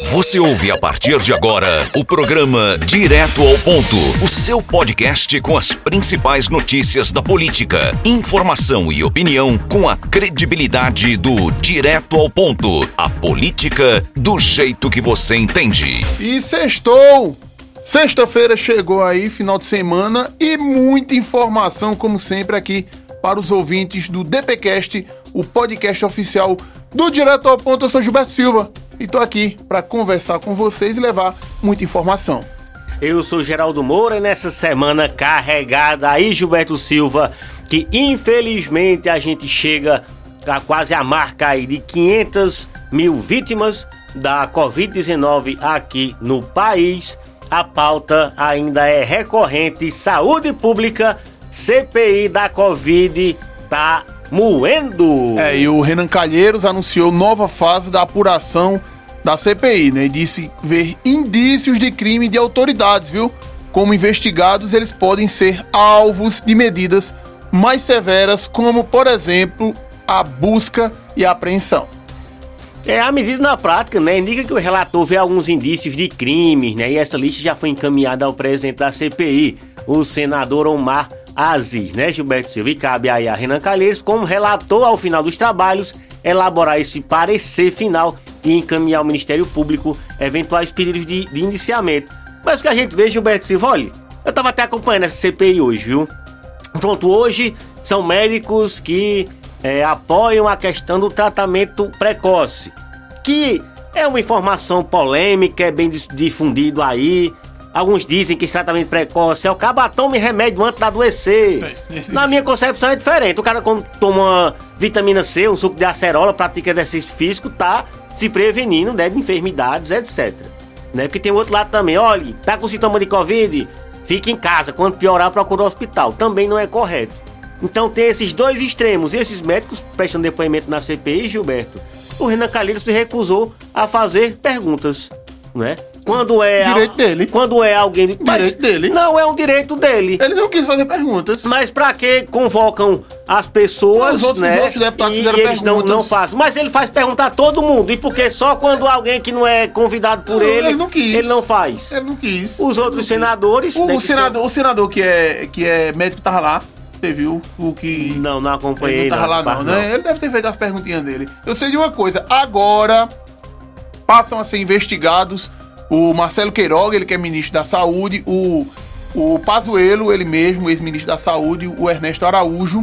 Você ouve a partir de agora o programa Direto ao Ponto, o seu podcast com as principais notícias da política, informação e opinião com a credibilidade do Direto ao Ponto, a política do jeito que você entende. E sextou! Sexta-feira chegou aí, final de semana e muita informação, como sempre, aqui para os ouvintes do DPcast, o podcast oficial do Direto ao Ponto. Eu sou Gilberto Silva e tô aqui para conversar com vocês e levar muita informação. Eu sou Geraldo Moura e nessa semana carregada aí, Gilberto Silva, que infelizmente a gente chega a quase a marca aí de 500 mil vítimas da Covid-19 aqui no país. A pauta ainda é recorrente: saúde pública, CPI da Covid tá moendo. É, e o Renan Calheiros anunciou nova fase da apuração da CPI, né? E disse ver indícios de crime de autoridades, viu? Como investigados, eles podem ser alvos de medidas mais severas, como, por exemplo, a busca e a apreensão. É, a medida na prática, né, indica que o relator vê alguns indícios de crimes, né, e essa lista já foi encaminhada ao presidente da CPI, o senador Omar Aziz, né, Gilberto Silva, e cabe aí a Renan Calheiros, como relator ao final dos trabalhos, elaborar esse parecer final e encaminhar ao Ministério Público eventuais pedidos de, de indiciamento. Mas o que a gente vê, Gilberto olha, eu tava até acompanhando essa CPI hoje, viu? Pronto, hoje são médicos que é, apoiam a questão do tratamento precoce, que é uma informação polêmica, é bem difundido aí. Alguns dizem que esse tratamento precoce é o caba tome remédio antes de adoecer. Na minha concepção é diferente. O cara quando toma vitamina C, um suco de acerola, pratica exercício físico, tá se prevenindo né, de enfermidades, etc. Né? Porque tem outro lado também, olha, tá com sintoma de Covid, fique em casa, quando piorar procura o hospital. Também não é correto. Então tem esses dois extremos. E esses médicos prestando depoimento na CPI, Gilberto, o Renan Calheiros se recusou a fazer perguntas, né? Quando é direito dele. Quando é alguém direito mas dele. Não é um direito dele. Ele não quis fazer perguntas. Mas para que convocam as pessoas, os outros, né? Os outros deputados e fizeram eles perguntas. não não fazem. Mas ele faz perguntar a todo mundo. E porque só quando alguém que não é convidado por não, ele, ele não quis. Ele não faz. Ele não quis. Os outros senadores, o, né, o senador, são... o senador que é que é médico tava lá. Você viu o que. Não, não acompanhei. Ele não tava não, lá, não, né? Ele deve ter feito as perguntinhas dele. Eu sei de uma coisa. Agora passam a ser investigados o Marcelo Queiroga, ele que é ministro da Saúde, o, o Pazuello, ele mesmo, ex-ministro da Saúde, o Ernesto Araújo,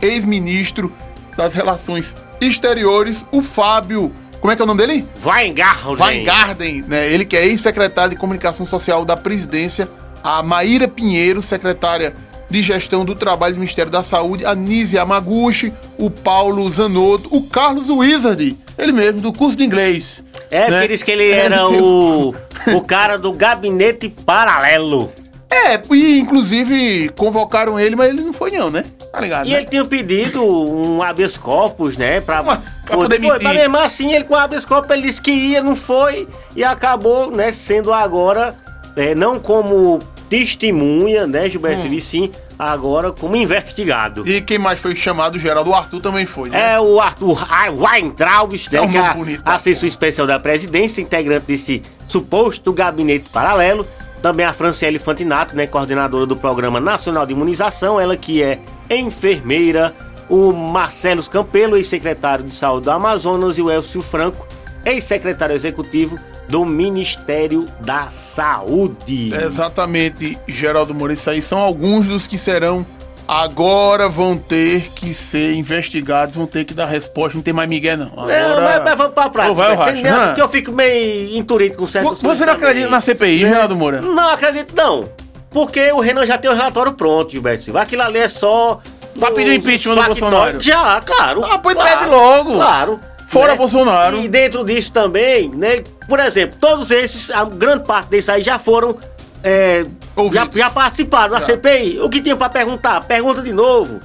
ex-ministro das Relações Exteriores, o Fábio, como é que é o nome dele? Weingarten. Weingarten, né? Ele que é ex-secretário de Comunicação Social da Presidência, a Maíra Pinheiro, secretária de Gestão do Trabalho do Ministério da Saúde, a Nise Amaguchi, o Paulo Zanotto, o Carlos Wizard, ele mesmo, do curso de inglês. É, né? por isso que ele era é, o, o cara do gabinete paralelo. É, e inclusive convocaram ele, mas ele não foi não, né? Tá ligado? E né? ele tinha pedido um habeas corpus, né? Pra, Uma, pra poder, poder Mas mesmo assim, ele com o habeas corpus, ele disse que ia, não foi. E acabou, né, sendo agora, é, não como testemunha, né, Gilberto hum. sim, agora como investigado. E quem mais foi chamado, Geraldo? O Arthur também foi, né? É o Arthur Weintraub, é um é bonito, assessor especial da presidência, integrante desse suposto gabinete paralelo. Também a Franciele Fantinato, né, coordenadora do Programa Nacional de Imunização, ela que é enfermeira. O Marcelo Campelo, ex-secretário de Saúde do Amazonas, e o Elcio Franco, ex-secretário executivo do Ministério da Saúde. exatamente, Geraldo. Isso aí são alguns dos que serão agora vão ter que ser investigados, vão ter que dar resposta, não tem mais Miguel, não. Agora... Não, mas, mas vamos pra prática. vai, racho, né? que eu fico meio inturido com certas Você não acredita na CPI, é. Geraldo Moura? Não acredito, não. Porque o Renan já tem o relatório pronto, Gilberto Silva. Aquilo ali é só... Pra pedir impeachment do Bolsonaro. Já, claro. Ah, pois claro, pede logo. Claro. Fora né? Bolsonaro. E dentro disso também, né? Por exemplo, todos esses, a grande parte desses aí já foram. É, já, já, participaram da CPI. O que tinha para perguntar? Pergunta de novo.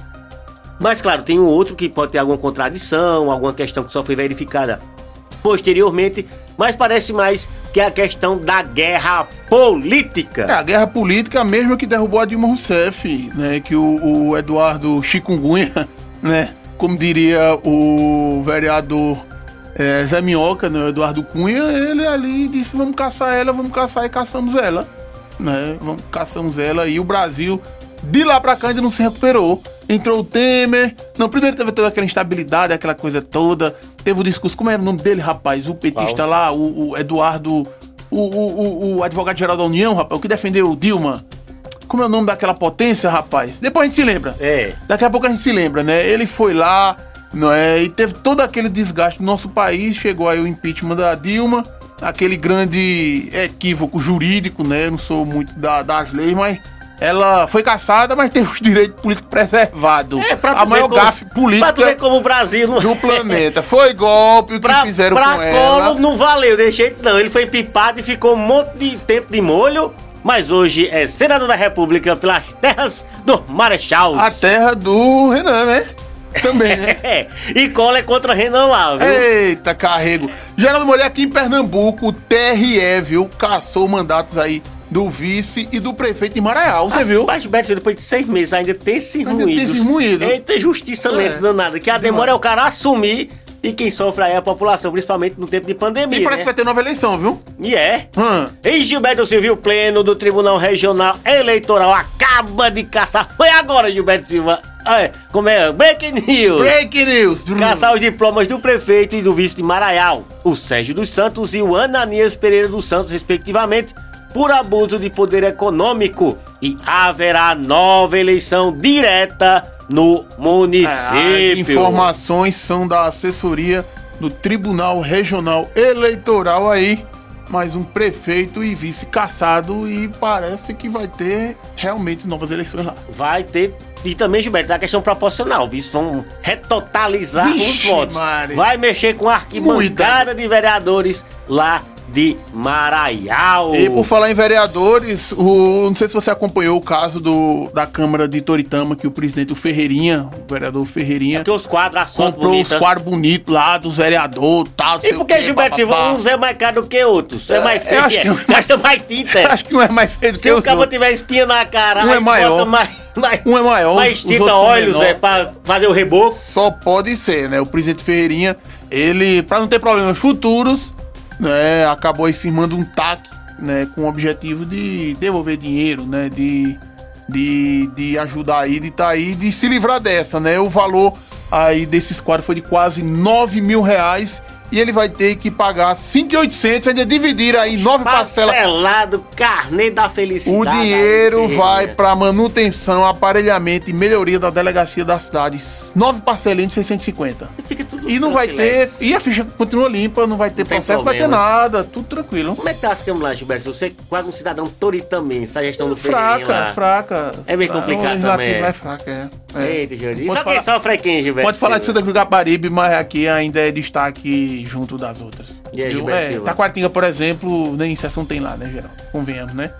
Mas claro, tem um outro que pode ter alguma contradição, alguma questão que só foi verificada posteriormente, mas parece mais que é a questão da guerra política. É, a guerra política mesmo que derrubou a Dilma Rousseff, né? Que o, o Eduardo Chikungunya, né? Como diria o vereador é, Zé Minhoca, né, Eduardo Cunha, ele ali disse, vamos caçar ela, vamos caçar e caçamos ela. Né? Vamos, caçamos ela e o Brasil, de lá pra cá, ainda não se recuperou. Entrou o Temer. Não, primeiro teve toda aquela instabilidade, aquela coisa toda. Teve o discurso, como era o nome dele, rapaz? O petista Qual? lá, o, o Eduardo. O, o, o, o advogado-geral da União, rapaz, o que defendeu o Dilma. Como é o nome daquela potência, rapaz? Depois a gente se lembra. É. Daqui a pouco a gente se lembra, né? Ele foi lá, não é? E teve todo aquele desgaste no nosso país. Chegou aí o impeachment da Dilma, aquele grande equívoco jurídico, né? Eu não sou muito da- das leis, mas ela foi caçada, mas teve os direitos políticos preservados. É, pra a maior como- gafe Pra tu ver política como o Brasil não. do planeta. Foi golpe o que Pra, fizeram pra com ela. Collor não valeu, de jeito não. Ele foi pipado e ficou um monte de tempo de molho. Mas hoje é senador da República pelas terras do Marechal. A terra do Renan, né? Também, né? É, e Collor é contra Renan lá, viu? Eita, carrego. Geraldo Moreira aqui em Pernambuco, o TRE, viu? Caçou mandatos aí do vice e do prefeito em Maraial, você viu? Mas, Beto, depois de seis meses ainda tem esses Ainda tem ruídos. esses ruídos. Eita, justiça lenta É. danada. Que a demora é o cara assumir e quem sofre aí é a população, principalmente no tempo de pandemia, E parece né? que vai ter nova eleição, viu? E é. Hum. E Gilberto Silva, o pleno do Tribunal Regional Eleitoral acaba de caçar. Foi agora, Gilberto Silva. É. Como é? Breaking news. Break news. Caçar os diplomas do prefeito e do vice de Maraial, o Sérgio dos Santos e o Ananias Pereira dos Santos, respectivamente, por abuso de poder econômico. E haverá nova eleição direta no As município. informações são da assessoria do Tribunal Regional Eleitoral aí. Mais um prefeito e vice caçado e parece que vai ter realmente novas eleições lá. Vai ter. E também, Gilberto, a questão proporcional. Vice vão retotalizar os Vixe, votos. Maria. Vai mexer com a arquibancada Muita. de vereadores lá de Maraial. E por falar em vereadores, o, não sei se você acompanhou o caso do, da Câmara de Toritama, que o presidente o Ferreirinha, o vereador Ferreirinha, Porque os quadros, comprou bonita. os quadros bonitos lá dos vereadores tal. E o por que, Gilberto Silva, papapá. uns é mais caro do que outros? É, É, mais feio, acho é. que- gasta mais tinta. é. Acho que um é mais feio do que Se o os cabo tiver espinha na cara, Um é maior. bota mais, mais, Um é maior, mais os tinta óleos, menor. é, pra fazer o reboco. Só pode ser, né? O presidente Ferreirinha, ele, pra não ter problemas futuros, né, acabou aí firmando um TAC, né, com o objetivo de devolver dinheiro, né, de, de, de ajudar aí, de tá aí, de se livrar dessa, né? O valor aí desses quadros foi de quase 9 mil reais e ele vai ter que pagar 5.800, ainda dividir aí nove parcelas. Parcelado, carnê da felicidade. O dinheiro vai para manutenção, aparelhamento e melhoria da delegacia da cidade. Nove parcelinhas de 650. Fica E não vai ter. E a ficha continua limpa, não vai ter Não processo, não vai ter nada, tudo tranquilo. Como é que tá as câmeras lá, Gilberto? Você é quase um cidadão toritamense, essa gestão do Fraca, lá. fraca. É meio complicado O também, é. é fraca, é. é. Eita, Jordi. Pode Só quem falar- sofre é quem, Gilberto? Pode falar de? Santa Cruz do Caparibe, mas aqui ainda é destaque junto das outras. E aí? Gilberto é, Silva? Taquatinga, por exemplo, nem sessão tem lá, né, geral? Convenhamos, né?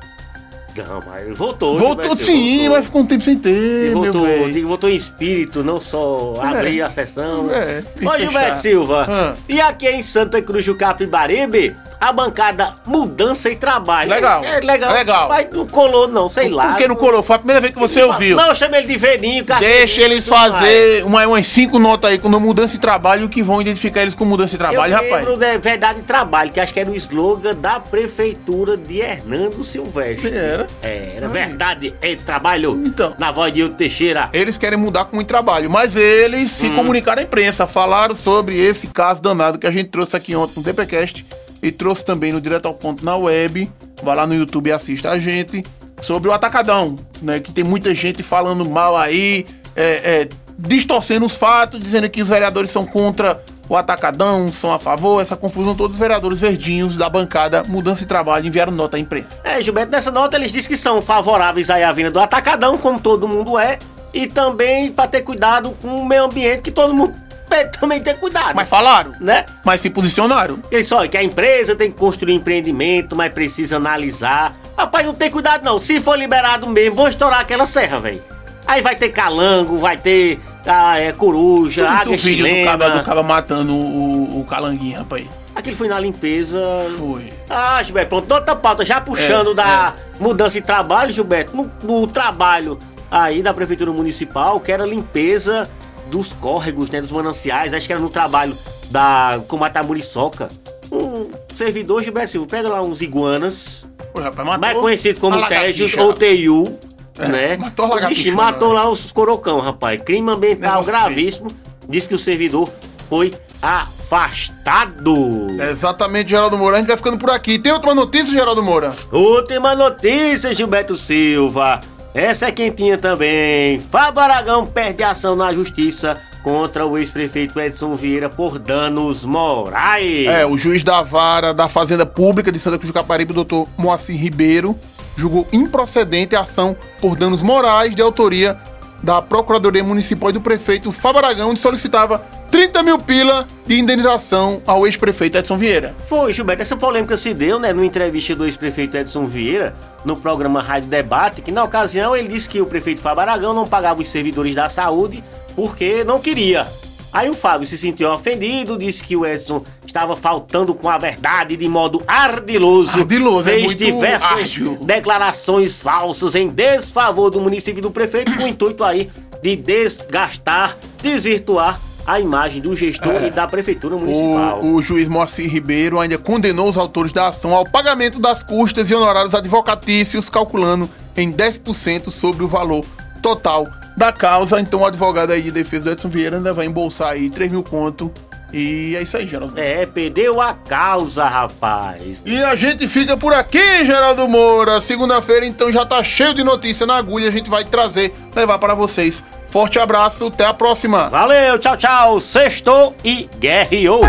Não, mas voltou. Voltou sim, voltou. mas ficou um tempo sem E ter, meu voltou, voltou em espírito, não só É. abrir a sessão. É, Ô, que Gilberto. Silva, Ah. e aqui em Santa Cruz do Capibaribe, a bancada Mudança e Trabalho. Legal. É, legal. Legal. Mas não colou, não, sei lá. Por que não colou? Foi a primeira vez que você ouviu. Não, eu ele de velhinho, Deixa eles fazer uma, umas cinco notas aí com mudança de trabalho que vão identificar eles com mudança de trabalho, eu rapaz. lembro da Verdade e Trabalho, que acho que era o slogan da prefeitura de Hernando Silvestre. Era. Era Verdade e Trabalho. Então. Na voz de Hilton Teixeira. Eles querem mudar com muito trabalho, mas eles se Hum. comunicaram à imprensa, falaram sobre esse caso danado que a gente trouxe aqui ontem no DPcast e trouxe também no Direto ao Ponto na web. Vai lá no YouTube e assista a gente. Sobre o Atacadão, né? Que tem muita gente falando mal aí, é, é, distorcendo os fatos, dizendo que os vereadores são contra o Atacadão, são a favor, essa confusão, todos os vereadores verdinhos da bancada Mudança de Trabalho enviaram nota à imprensa. É, Gilberto, nessa nota eles dizem que são favoráveis aí à vinda do atacadão, como todo mundo é, e também para ter cuidado com o meio ambiente, que todo mundo também tem cuidado, Mas falaram, né? mas se posicionaram. Eles só que a empresa tem que construir empreendimento, mas precisa analisar. Rapaz, não tem cuidado não. Se for liberado mesmo, vão estourar aquela serra, velho. Aí vai ter calango, vai ter ah, é, coruja, águia o vídeo do cara, do cara matando o, o calanguinho, rapaz. Aquilo foi na limpeza. Foi. Ah, Gilberto, pronto, outra pauta, já puxando É, da mudança de trabalho, Gilberto, no, no trabalho aí da Prefeitura Municipal, que era limpeza dos córregos, né, dos mananciais, acho que era no trabalho da combate à muriçoca. Um servidor, Gilberto Silva, pega lá uns iguanas, Pô, rapaz, matou mais conhecido como Tejas ou. TU, É, né? matou a Ixi, matou né? lá os corocão, rapaz. Crime ambiental Negócio gravíssimo. Diz que o servidor foi afastado. Exatamente, Geraldo Moura. A gente vai ficando por aqui. Tem outra notícia, Geraldo Moura? Última notícia, Gilberto Silva. Essa é quentinha também. Fábio Aragão perde ação na justiça contra o ex-prefeito Edson Vieira por danos morais. É, o juiz da vara da Fazenda Pública de Santa Cruz do Caparibe, doutor Moacir Ribeiro, julgou improcedente a ação por danos morais de autoria da Procuradoria Municipal e do prefeito Fábio Aragão, onde solicitava 30 mil pila de indenização ao ex-prefeito Edson Vieira. Foi, Gilberto, essa polêmica se deu, né, numa entrevista do ex-prefeito Edson Vieira, no programa Rádio Debate, que na ocasião ele disse que o prefeito Fábio Aragão não pagava os servidores da saúde porque não queria. Aí o Fábio se sentiu ofendido, disse que o Edson estava faltando com a verdade de modo ardiloso. Ardiloso, é fez muito diversas ágil. declarações falsas em desfavor do município e do prefeito, com o intuito aí de desgastar, desvirtuar a imagem do gestor e da prefeitura municipal. O, o juiz Moacir Ribeiro ainda condenou os autores da ação ao pagamento das custas e honorários advocatícios, calculando em 10% sobre o valor total da causa. Então o advogado aí de defesa do Edson Vieira ainda vai embolsar aí 3 mil conto. E é isso aí, Geraldo. É, perdeu a causa, rapaz. E a gente fica por aqui, Geraldo Moura. Segunda-feira, então, já tá cheio de notícia na agulha. A gente vai trazer, levar para vocês. Forte abraço, até a próxima. Valeu, tchau, tchau. Sextou e guerreou.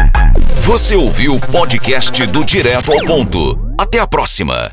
Você ouviu o podcast do Direto ao Ponto. Até a próxima.